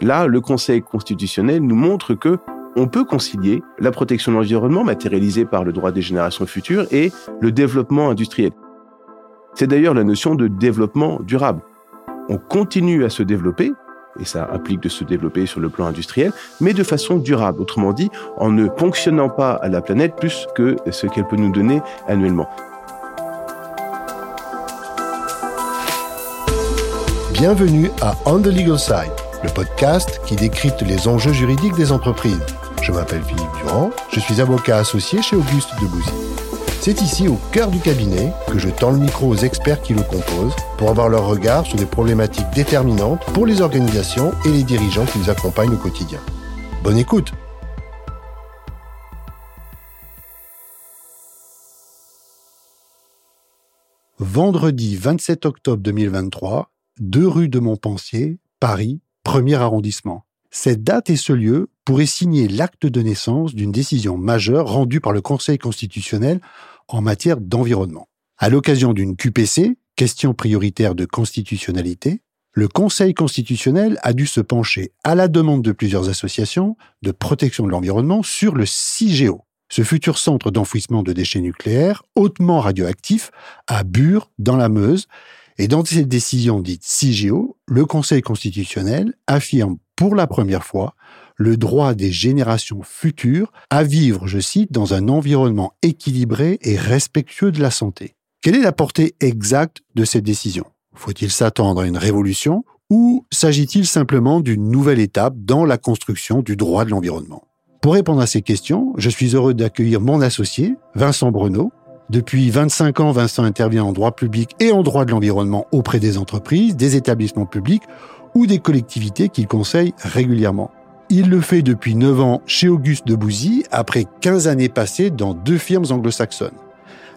Là, le Conseil constitutionnel nous montre que on peut concilier la protection de l'environnement matérialisée par le droit des générations futures et le développement industriel. C'est d'ailleurs la notion de développement durable. On continue à se développer, et ça implique de se développer sur le plan industriel, mais de façon durable, autrement dit, en ne ponctionnant pas à la planète plus que ce qu'elle peut nous donner annuellement. Bienvenue à On the Legal Side, le podcast qui décrypte les enjeux juridiques des entreprises. Je m'appelle Philippe Durand, je suis avocat associé chez Auguste Debouzy. C'est ici, au cœur du cabinet, que je tends le micro aux experts qui le composent pour avoir leur regard sur des problématiques déterminantes pour les organisations et les dirigeants qui nous accompagnent au quotidien. Bonne écoute Vendredi 27 octobre 2023, 2 rue de Montpensier, Paris, premier arrondissement. Cette date et ce lieu pourraient signer l'acte de naissance d'une décision majeure rendue par le Conseil constitutionnel en matière d'environnement. À l'occasion d'une QPC, question prioritaire de constitutionnalité, le Conseil constitutionnel a dû se pencher à la demande de plusieurs associations de protection de l'environnement sur le CIGEO, ce futur centre d'enfouissement de déchets nucléaires hautement radioactifs à Bure, dans la Meuse. Et dans cette décision dite CIGEO, le Conseil constitutionnel affirme pour la première fois le droit des générations futures à vivre, je cite, dans un environnement équilibré et respectueux de la santé. Quelle est la portée exacte de cette décision? Faut-il s'attendre à une révolution ou s'agit-il simplement d'une nouvelle étape dans la construction du droit de l'environnement? Pour répondre à ces questions, je suis heureux d'accueillir mon associé, Vincent Bruno. Depuis 25 ans, Vincent intervient en droit public et en droit de l'environnement auprès des entreprises, des établissements publics ou des collectivités qu'il conseille régulièrement. Il le fait depuis 9 ans chez Auguste de Bouzy, après 15 années passées dans deux firmes anglo-saxonnes.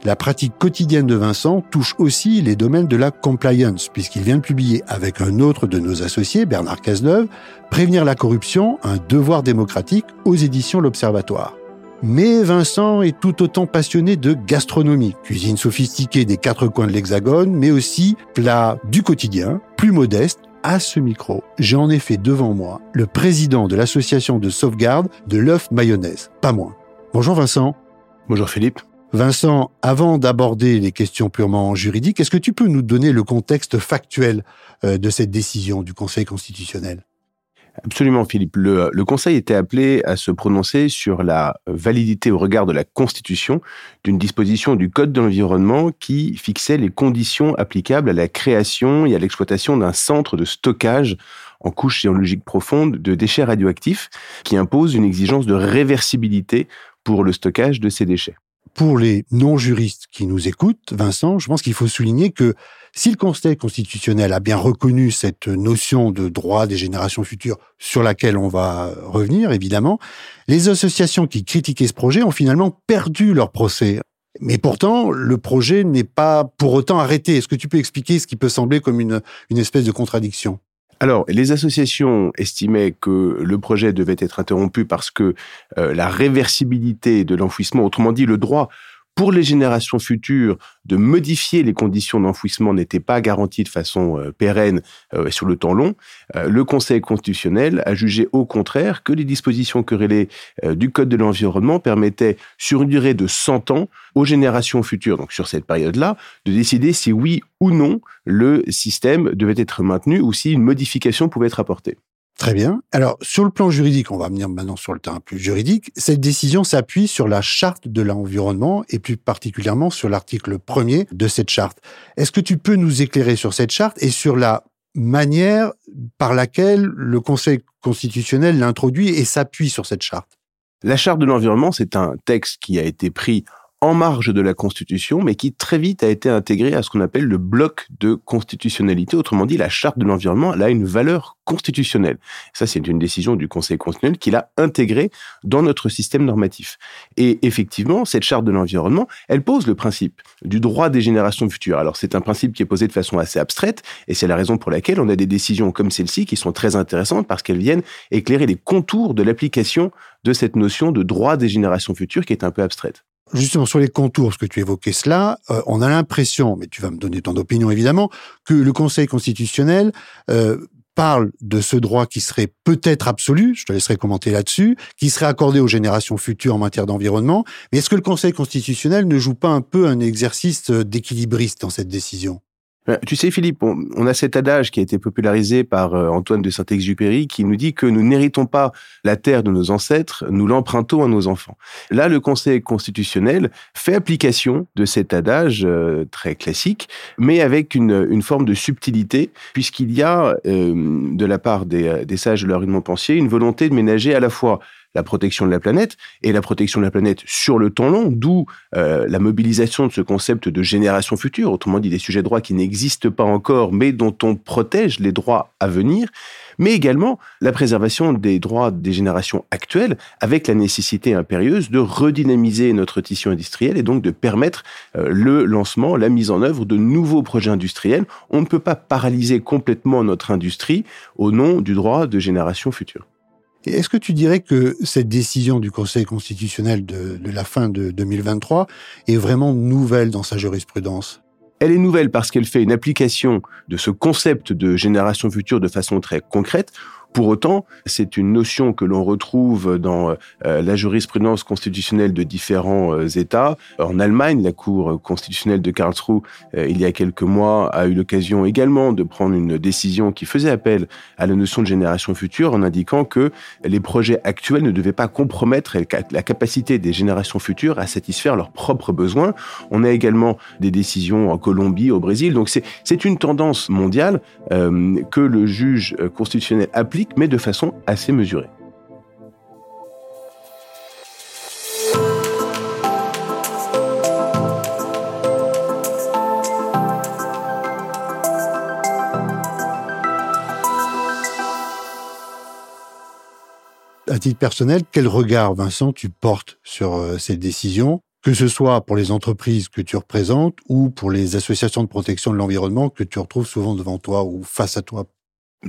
La pratique quotidienne de Vincent touche aussi les domaines de la compliance, puisqu'il vient de publier avec un autre de nos associés, Bernard Cazeneuve, Prévenir la corruption, un devoir démocratique aux éditions L'Observatoire. Mais Vincent est tout autant passionné de gastronomie, cuisine sophistiquée des quatre coins de l'Hexagone, mais aussi plats du quotidien, plus modestes, à ce micro, j'ai en effet devant moi le président de l'association de sauvegarde de l'œuf mayonnaise, pas moins. Bonjour Vincent. Bonjour Philippe. Vincent, avant d'aborder les questions purement juridiques, est-ce que tu peux nous donner le contexte factuel euh, de cette décision du Conseil constitutionnel? Absolument, Philippe. Le, Conseil était appelé à se prononcer sur la validité au regard de la Constitution d'une disposition du Code de l'environnement qui fixait les conditions applicables à la création et à l'exploitation d'un centre de stockage en couche géologique profonde de déchets radioactifs qui impose une exigence de réversibilité pour le stockage de ces déchets pour les non-juristes qui nous écoutent, Vincent, je pense qu'il faut souligner que si le Conseil constitutionnel a bien reconnu cette notion de droit des générations futures sur laquelle on va revenir, évidemment, les associations qui critiquaient ce projet ont finalement perdu leur procès. Mais pourtant, le projet n'est pas pour autant arrêté. Est-ce que tu peux expliquer ce qui peut sembler comme une, une espèce de contradiction? Alors, les associations estimaient que le projet devait être interrompu parce que euh, la réversibilité de l'enfouissement, autrement dit le droit pour les générations futures de modifier les conditions d'enfouissement n'était pas garanti de façon euh, pérenne euh, sur le temps long, euh, le Conseil constitutionnel a jugé au contraire que les dispositions querellées du Code de l'environnement permettaient, sur une durée de 100 ans, aux générations futures, donc sur cette période-là, de décider si oui ou non le système devait être maintenu ou si une modification pouvait être apportée. Très bien. Alors, sur le plan juridique, on va venir maintenant sur le terrain plus juridique. Cette décision s'appuie sur la charte de l'environnement et plus particulièrement sur l'article premier de cette charte. Est-ce que tu peux nous éclairer sur cette charte et sur la manière par laquelle le Conseil constitutionnel l'introduit et s'appuie sur cette charte? La charte de l'environnement, c'est un texte qui a été pris en marge de la Constitution, mais qui très vite a été intégré à ce qu'on appelle le bloc de constitutionnalité. Autrement dit, la charte de l'environnement, elle a une valeur constitutionnelle. Ça, c'est une décision du Conseil constitutionnel qui l'a intégrée dans notre système normatif. Et effectivement, cette charte de l'environnement, elle pose le principe du droit des générations futures. Alors, c'est un principe qui est posé de façon assez abstraite, et c'est la raison pour laquelle on a des décisions comme celle-ci qui sont très intéressantes parce qu'elles viennent éclairer les contours de l'application de cette notion de droit des générations futures qui est un peu abstraite justement sur les contours, parce que tu évoquais cela, euh, on a l'impression, mais tu vas me donner ton opinion évidemment, que le Conseil constitutionnel euh, parle de ce droit qui serait peut-être absolu, je te laisserai commenter là-dessus, qui serait accordé aux générations futures en matière d'environnement. Mais est-ce que le Conseil constitutionnel ne joue pas un peu un exercice d'équilibriste dans cette décision? euh, tu sais, Philippe, on, a cet adage qui a été popularisé par euh, Antoine de Saint-Exupéry qui nous dit que nous n'héritons pas la terre de nos ancêtres, nous l'empruntons à nos enfants. Là, le Conseil constitutionnel fait application de cet adage euh, très classique, mais avec une, forme de subtilité, puisqu'il y a, de la part des, sages de leur pensier, une volonté de ménager à la fois la protection de la planète et la protection de la planète sur le temps long, d'où euh, la mobilisation de ce concept de génération future, autrement dit des sujets de droit qui n'existent pas encore mais dont on protège les droits à venir, mais également la préservation des droits des générations actuelles avec la nécessité impérieuse de redynamiser notre tissu industriel et donc de permettre euh, le lancement, la mise en œuvre de nouveaux projets industriels. On ne peut pas paralyser complètement notre industrie au nom du droit de génération future. Est-ce que tu dirais que cette décision du Conseil constitutionnel de, la fin de 2023 est vraiment nouvelle dans sa jurisprudence? Elle est nouvelle parce qu'elle fait une application de ce concept de génération future de façon très concrète. Pour autant, c'est une notion que l'on retrouve dans euh, la jurisprudence constitutionnelle de différents euh, États. En Allemagne, la Cour constitutionnelle de Karlsruhe, euh, il y a quelques mois, a eu l'occasion également de prendre une décision qui faisait appel à la notion de génération future en indiquant que les projets actuels ne devaient pas compromettre la capacité des générations futures à satisfaire leurs propres besoins. On a également des décisions en Colombie, au Brésil. Donc c'est une tendance mondiale que le juge constitutionnel applique mais de façon assez mesurée. À titre personnel, quel regard, Vincent, tu portes sur euh, ces décisions, que ce soit pour les entreprises que tu représentes ou pour les associations de protection de l'environnement que tu retrouves souvent devant toi ou face à toi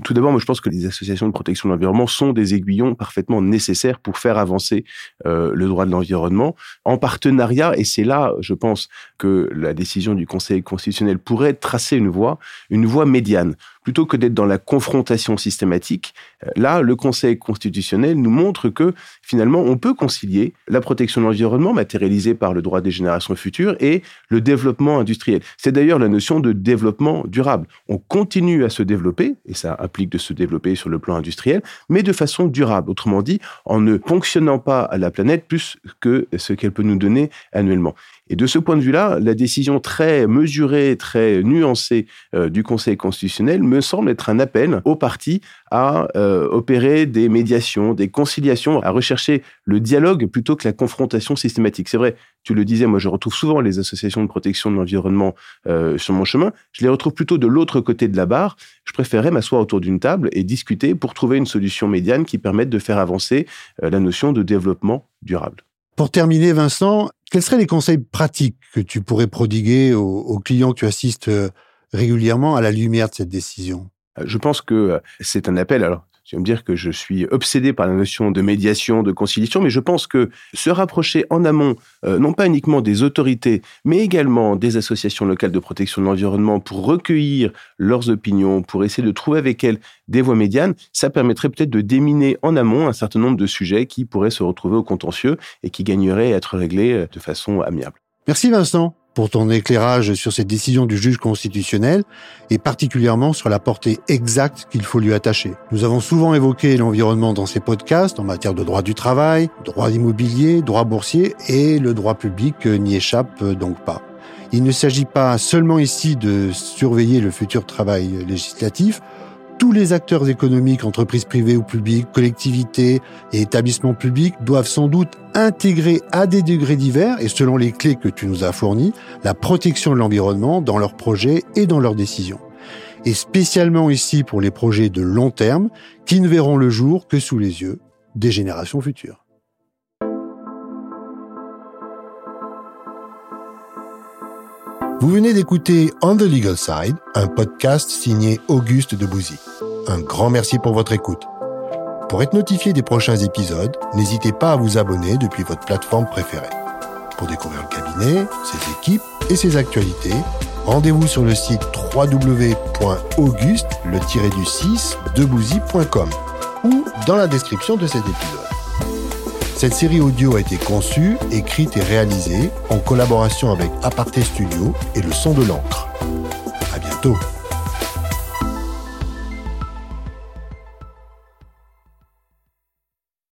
tout d'abord, moi, je pense que les associations de protection de l'environnement sont des aiguillons parfaitement nécessaires pour faire avancer euh, le droit de l'environnement en partenariat. Et c'est là, je pense, que la décision du Conseil constitutionnel pourrait tracer une voie, une voie médiane plutôt que d'être dans la confrontation systématique, euh, là, le Conseil constitutionnel nous montre que finalement, on peut concilier la protection de l'environnement matérialisée par le droit des générations futures et le développement industriel. C'est d'ailleurs la notion de développement durable. On continue à se développer, et ça implique de se développer sur le plan industriel, mais de façon durable. Autrement dit, en ne ponctionnant pas la planète plus que ce qu'elle peut nous donner annuellement. Et de ce point de vue-là, la décision très mesurée, très nuancée euh, du Conseil constitutionnel me semble être un appel aux partis à euh, opérer des médiations, des conciliations, à rechercher le dialogue plutôt que la confrontation systématique. C'est vrai, tu le disais, moi je retrouve souvent les associations de protection de l'environnement euh, sur mon chemin. Je les retrouve plutôt de l'autre côté de la barre. Je préférerais m'asseoir autour d'une table et discuter pour trouver une solution médiane qui permette de faire avancer la notion de développement durable. Pour terminer, Vincent, quels seraient les conseils pratiques que tu pourrais prodiguer aux, clients que tu assistes euh, régulièrement à la lumière de cette décision? Euh, Je pense que euh, c'est un appel. Alors, tu vas me dire que je suis obsédé par la notion de médiation, de conciliation, mais je pense que se rapprocher en amont, euh, non pas uniquement des autorités, mais également des associations locales de protection de l'environnement pour recueillir leurs opinions, pour essayer de trouver avec elles des voies médianes, ça permettrait peut-être de déminer en amont un certain nombre de sujets qui pourraient se retrouver au contentieux et qui gagneraient à être réglés euh, de façon amiable. Merci Vincent pour ton éclairage sur cette décision du juge constitutionnel et particulièrement sur la portée exacte qu'il faut lui attacher. Nous avons souvent évoqué l'environnement dans ces podcasts en matière de droit du travail, droit immobilier, droit boursier et le droit public n'y échappe donc pas. Il ne s'agit pas seulement ici de surveiller le futur travail législatif, tous les acteurs économiques, entreprises privées ou publiques, collectivités et établissements publics doivent sans doute intégrer à des degrés divers et selon les clés que tu nous as fournies, la protection de l'environnement dans leurs projets et dans leurs décisions. Et spécialement ici pour les projets de long terme qui ne verront le jour que sous les yeux des générations futures. Vous venez d'écouter On the Legal Side, un podcast signé Auguste Debouzy. Un grand merci pour votre écoute. Pour être notifié des prochains épisodes, n'hésitez pas à vous abonner depuis votre plateforme préférée. Pour découvrir le cabinet, ses équipes et ses actualités, rendez-vous sur le site www.auguste le 6 ou dans la description de cet épisode. Cette série audio a été conçue, écrite et réalisée en collaboration avec Aparté Studio et le son de l'encre. À bientôt.